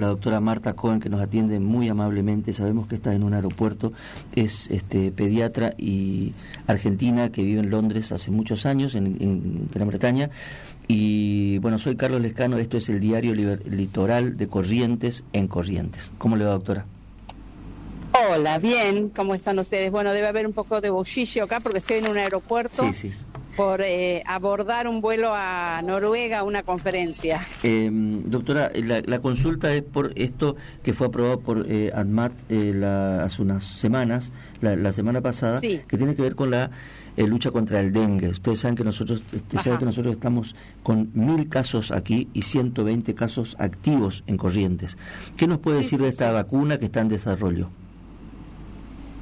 la doctora Marta Cohen, que nos atiende muy amablemente. Sabemos que está en un aeropuerto. Es este, pediatra y argentina que vive en Londres hace muchos años, en, Gran Bretaña. Y bueno, soy Carlos Lescano. Esto es el diario litoral de Corrientes en Corrientes. ¿Cómo le va, doctora? Hola, bien, ¿cómo están ustedes? Bueno, debe haber un poco de bolsillo acá porque estoy en un aeropuerto. Sí, sí por eh, abordar un vuelo a Noruega, una conferencia. Em, doctora, la, consulta es por esto que fue aprobado por eh, ADMAT eh, hace unas semanas, la, semana pasada, que tiene que ver con la lucha contra el dengue. Ustedes saben que nosotros, usted que nosotros estamos con mil casos aquí y 120 casos activos en Corrientes. ¿Qué nos puede decir de esta vacuna que está en desarrollo?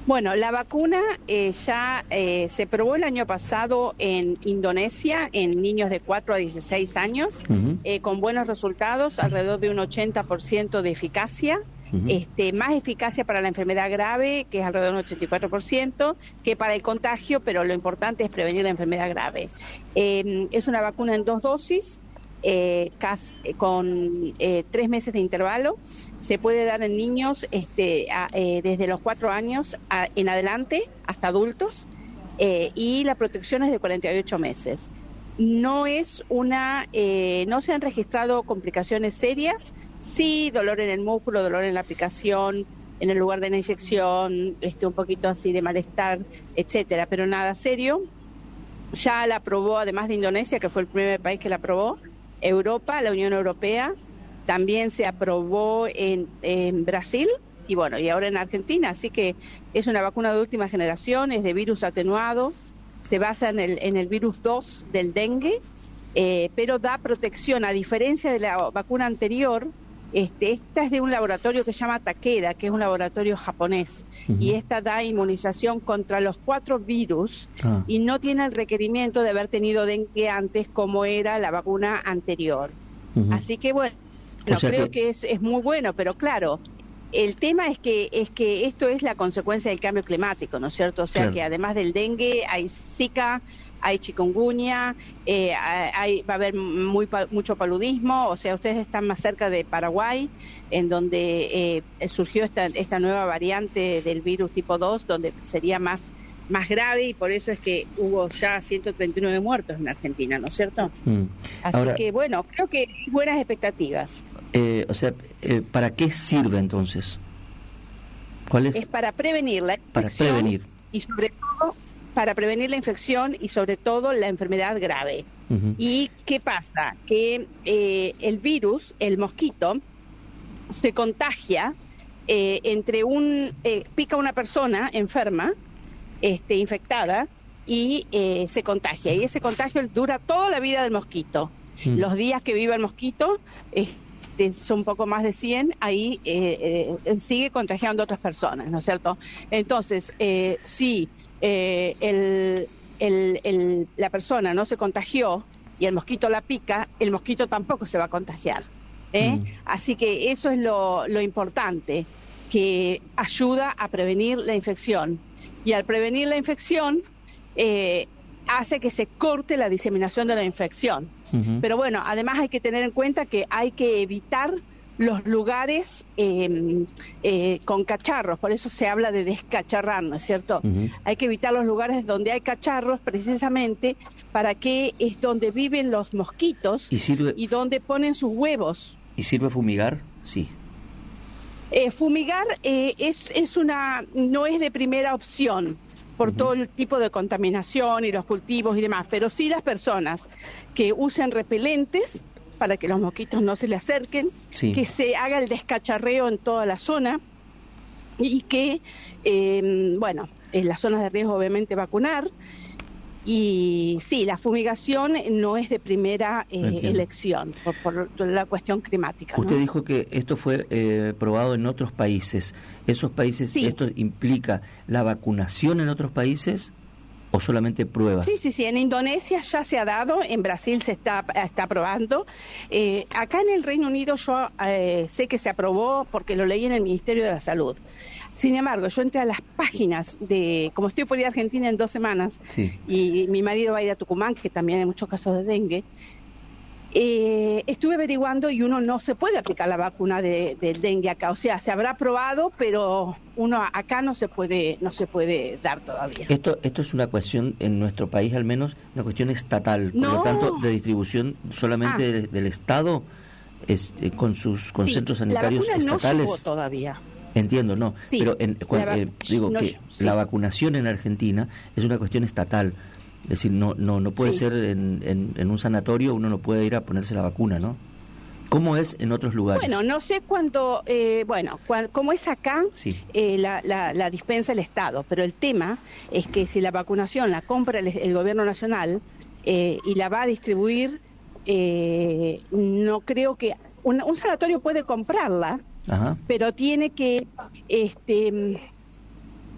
Bueno, la vacuna eh, ya eh, se probó el año pasado en Indonesia en niños de 4 a 16 años eh, con buenos resultados, alrededor de un 80% de eficacia. Este, más eficacia para la enfermedad grave, que es alrededor de un 84%, que para el contagio, pero lo importante es prevenir la enfermedad grave. Em, es una vacuna en dos dosis, con tres meses de intervalo se puede dar en niños este, eh, desde los cuatro años en adelante hasta adultos eh, y la protección es de 48 meses. No es una, eh, no se han registrado complicaciones serias, sí dolor en el músculo, dolor en la aplicación, en el lugar de la inyección, este, un poquito así de malestar, etcétera, pero nada serio. Ya la aprobó, además de Indonesia, que fue el primer país que la aprobó, Europa, la Unión Europea, también se aprobó en, Brasil y bueno, y ahora en Argentina, así que es una vacuna de última generación, es de virus atenuado, se basa en el, en el virus 2 del dengue, eh, pero da protección, a diferencia de la vacuna anterior, este, esta es de un laboratorio que se llama Takeda, que es un laboratorio japonés, y esta da inmunización contra los cuatro virus ah. y no tiene el requerimiento de haber tenido dengue antes como era la vacuna anterior. Así que bueno, no, creo que, es, es muy bueno, pero claro, el tema es que es que esto es la consecuencia del cambio climático, ¿no es cierto? O sea que además del dengue hay Zika, hay chikungunya, eh, hay, va a haber muy, mucho paludismo, o sea, ustedes están más cerca de Paraguay, en donde eh, surgió esta, esta nueva variante del virus tipo 2, donde sería más más grave y por eso es que hubo ya 139 muertos en Argentina, ¿no es cierto? Mm. Así que bueno, creo que buenas expectativas. Eh, o sea, eh, ¿para qué sirve entonces? ¿Cuál es? Es para prevenir la infección. Para prevenir. Y sobre todo, para prevenir la infección y sobre todo la enfermedad grave. ¿Y qué pasa? Que eh, el virus, el mosquito, se contagia entre un... pica una persona enferma, este, infectada, y se contagia. Y ese contagio dura toda la vida del mosquito. Mm. Los días que vive el mosquito, son un poco más de 100, ahí eh, eh, sigue contagiando a otras personas, ¿no es cierto? Entonces, eh, si el, la persona no se contagió y el mosquito la pica, el mosquito tampoco se va a contagiar. Mm. Así que eso es lo, lo importante, que ayuda a prevenir la infección. Y al prevenir la infección, hace que se corte la diseminación de la infección. Pero bueno, además hay que tener en cuenta que hay que evitar los lugares em, eh, con cacharros, por eso se habla de descacharrar, ¿no es cierto? Hay que evitar los lugares donde hay cacharros precisamente para que es donde viven los mosquitos y, donde ponen sus huevos. ¿Y sirve fumigar? Sí. Eh, fumigar eh, es, es una, no es de primera opción por todo el tipo de contaminación y los cultivos y demás, pero sí las personas que usen repelentes para que los mosquitos no se le acerquen, que se haga el descacharreo en toda la zona y que, eh, bueno, en las zonas de riesgo obviamente vacunar y sí, la fumigación no es de primera eh, elección por, la cuestión climática. Usted dijo que esto fue eh, probado en otros países. ¿Esos países, esto implica la vacunación en otros países? ¿O solamente pruebas? Sí, sí, sí. En Indonesia ya se ha dado, en Brasil se está, está aprobando. Eh, acá en el Reino Unido yo sé que se aprobó porque lo leí en el Ministerio de la Salud. Sin embargo, yo entré a las páginas de, como estoy por ir a Argentina en dos semanas, y mi marido va a ir a Tucumán, que también hay muchos casos de dengue, Eh, estuve averiguando y uno no se puede aplicar la vacuna de, del dengue acá, o sea, se habrá probado, pero uno acá no se puede no se puede dar todavía. Esto esto es una cuestión en nuestro país al menos una cuestión estatal, por lo tanto de distribución solamente ah. del, Estado es, eh, con sus con centros sanitarios la vacuna estatales. No todavía. Entiendo, no, pero en, eh, digo que la vacunación en Argentina es una cuestión estatal. Es decir, no, no, no puede ser en, en, un sanatorio, uno no puede ir a ponerse la vacuna, ¿no? ¿Cómo es en otros lugares? Bueno, no sé cuánto, eh, bueno, cómo es acá, eh, la, la, dispensa el Estado, pero el tema es que si la vacunación la compra el, gobierno nacional eh, y la va a distribuir, no creo que un, sanatorio puede comprarla, pero tiene que, este,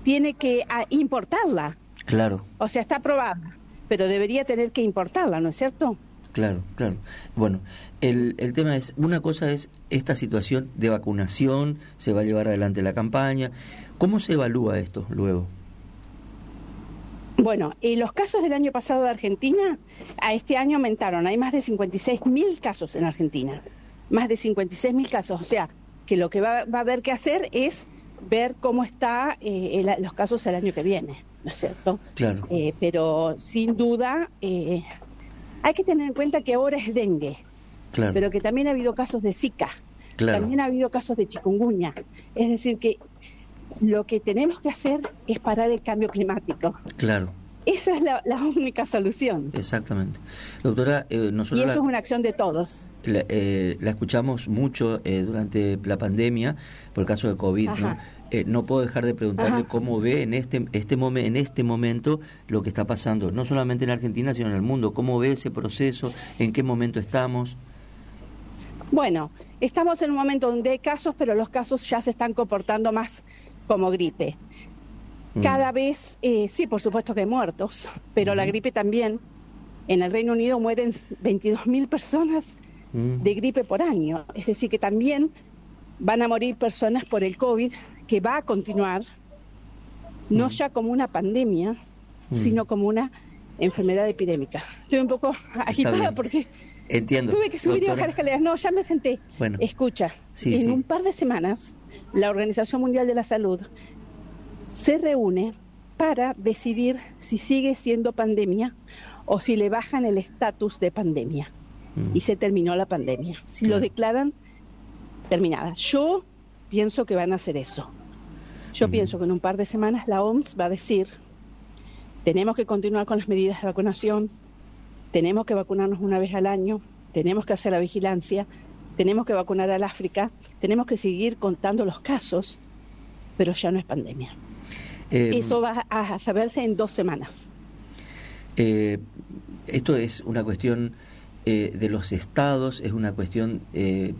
tiene que ah, importarla. Claro. O sea, está aprobada, pero debería tener que importarla, ¿no es cierto? Claro, claro. Bueno, el, el tema es, una cosa es esta situación de vacunación, se va a llevar adelante la campaña. ¿Cómo se evalúa esto luego? Bueno, los casos del año pasado de Argentina a este año aumentaron. Hay más de 56 mil casos en Argentina. Más de 56 mil casos. O sea, que lo que va, va, a haber que hacer es ver cómo están eh, los casos el año que viene. ¿no es cierto? Claro. Eh, pero sin duda eh, hay que tener en cuenta que ahora es dengue, claro. pero que también ha habido casos de Zika, claro. también ha habido casos de chikungunya. Es decir, que lo que tenemos que hacer es parar el cambio climático. Claro. Esa es la, única solución. Exactamente. Doctora, eh, nosotros... Y eso es una acción de todos. La, la escuchamos mucho durante la pandemia, por el caso de COVID, ¿no? Eh, no puedo dejar de preguntarle cómo ve en este, este en este momento lo que está pasando, no solamente en Argentina, sino en el mundo. ¿Cómo ve ese proceso? ¿En qué momento estamos? Bueno, estamos en un momento donde hay casos, pero los casos ya se están comportando más como gripe. Mm. Cada vez, eh, sí, por supuesto que hay muertos, pero la gripe también. En el Reino Unido mueren 22.000 personas mm. de gripe por año. Es decir, que también van a morir personas por el COVID que va a continuar, no mm. ya como una pandemia, sino como una enfermedad epidémica. Estoy un poco agitada porque Entiendo. tuve que subir y bajar escaleras. No, ya me senté. Bueno, Escucha, en un par de semanas la Organización Mundial de la Salud se reúne para decidir si sigue siendo pandemia o si le bajan el estatus de pandemia. Mm. Y se terminó la pandemia. Si lo declaran terminada. Yo pienso que van a hacer eso. Yo pienso que en un par de semanas la OMS va a decir, tenemos que continuar con las medidas de vacunación, tenemos que vacunarnos una vez al año, tenemos que hacer la vigilancia, tenemos que vacunar al África, tenemos que seguir contando los casos, pero ya no es pandemia. Em, Eso va a saberse en dos semanas. Eh, esto es una cuestión eh, de los estados, es una cuestión eh,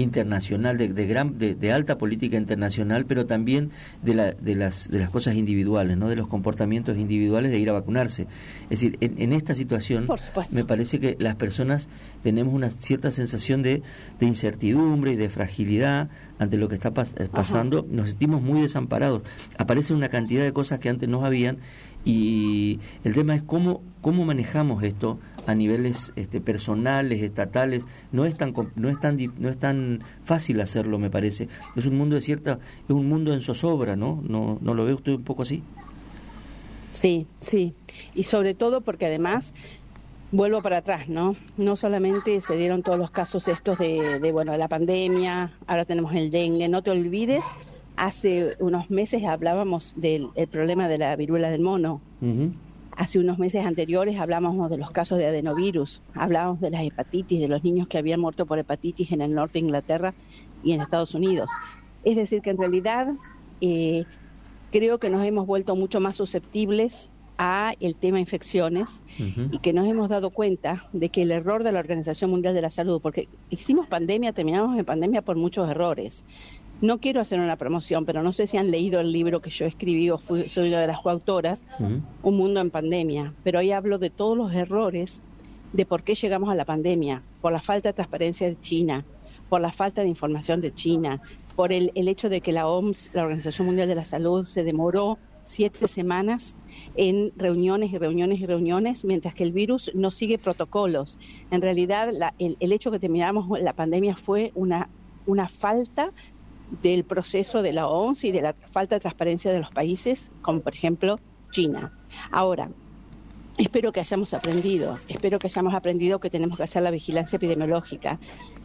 internacional, de, de gran, de, alta política internacional, pero también de, la, de, las, de las cosas individuales, ¿no? de los comportamientos individuales de ir a vacunarse. Es decir, en, esta situación me parece que las personas tenemos una cierta sensación de, de incertidumbre y de fragilidad ante lo que está pasando, nos sentimos muy desamparados. Aparece una cantidad de cosas que antes no habían y el tema es cómo, cómo manejamos esto a niveles este, personales, estatales. No es, tan, no, es tan, no es tan fácil hacerlo, me parece. Es un mundo de cierta, es un mundo en zozobra, ¿no? ¿No, no lo ve usted un poco así? Sí, sí. Y sobre todo porque además vuelvo para atrás, ¿no? No solamente se dieron todos los casos estos de, de, bueno, de la pandemia, ahora tenemos el dengue, no te olvides Hace unos meses hablábamos del problema de la viruela del mono. Hace unos meses anteriores hablábamos de los casos de adenovirus, hablábamos de las hepatitis, de los niños que habían muerto por hepatitis en el norte de Inglaterra y en Estados Unidos. Es decir, que en realidad eh, creo que nos hemos vuelto mucho más susceptibles a el tema infecciones y que nos hemos dado cuenta de que el error de la Organización Mundial de la Salud, porque hicimos pandemia, terminamos en pandemia por muchos errores, no quiero hacer una promoción, pero no sé si han leído el libro que yo escribí o fui, soy una de las coautoras, Un mundo en pandemia, pero ahí hablo de todos los errores de por qué llegamos a la pandemia, por la falta de transparencia de China, por la falta de información de China, por el, el hecho de que la OMS, la Organización Mundial de la Salud, se demoró siete semanas en reuniones y reuniones y reuniones, mientras que el virus no sigue protocolos. En realidad, el, el, hecho que terminamos la pandemia fue una, una falta del proceso de la OMS y de la falta de transparencia de los países, como por ejemplo China. Ahora, espero que hayamos aprendido, espero que hayamos aprendido que tenemos que hacer la vigilancia epidemiológica,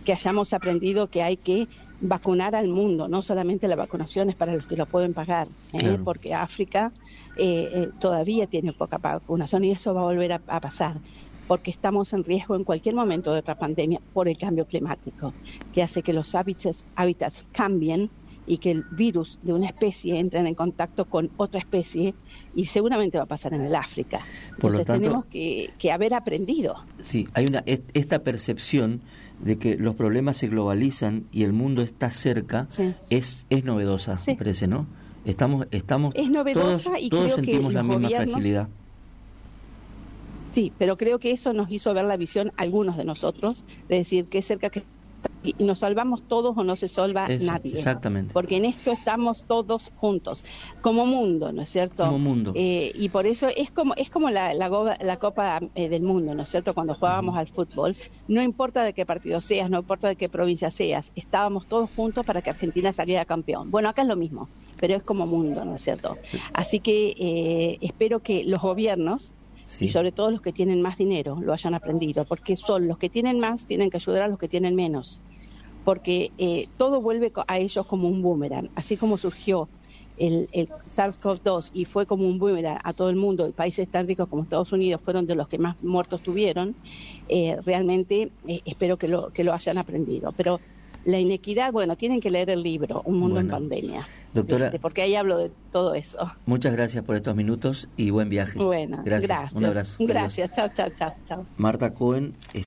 que hayamos aprendido que hay que vacunar al mundo, no solamente la vacunación es para los que lo pueden pagar, ¿eh? porque África eh, eh, todavía tiene poca vacunación y eso va a volver a, pasar porque estamos en riesgo en cualquier momento de otra pandemia por el cambio climático, que hace que los hábitats, hábitats cambien y que el virus de una especie entre en contacto con otra especie y seguramente va a pasar en el África. Por Entonces tenemos que, haber aprendido. Sí, hay una esta percepción de que los problemas se globalizan y el mundo está cerca es es novedosa, parece, ¿no? Estamos estamos es novedosa todos, y todos sentimos la misma fragilidad. Sí, pero creo que eso nos hizo ver la visión algunos de nosotros de decir que cerca que y nos salvamos todos o no se salva nadie. Exactamente. Porque en esto estamos todos juntos, como mundo, ¿no es cierto? Como mundo. Eh, y por eso es como es como la, la, Copa eh, del Mundo, ¿no es cierto? Cuando jugábamos al fútbol, no importa de qué partido seas, no importa de qué provincia seas, estábamos todos juntos para que Argentina saliera campeón. Bueno, acá es lo mismo, pero es como mundo, ¿no es cierto? Así que eh, espero que los gobiernos y sobre todo los que tienen más dinero lo hayan aprendido, porque son los que tienen más, tienen que ayudar a los que tienen menos, porque eh, todo vuelve a ellos como un boomerang, así como surgió el, SARS-CoV-2 y fue como un boomerang a todo el mundo, y países tan ricos como Estados Unidos fueron de los que más muertos tuvieron, eh, realmente eh, espero que lo, que lo hayan aprendido. Pero la inequidad, bueno, tienen que leer el libro, Un Mundo en Pandemia. Doctora, porque ahí hablo de todo eso. Muchas gracias por estos minutos y buen viaje. Bueno, gracias. Un abrazo. Gracias, chao, chao, chao, chao. Marta Cohen.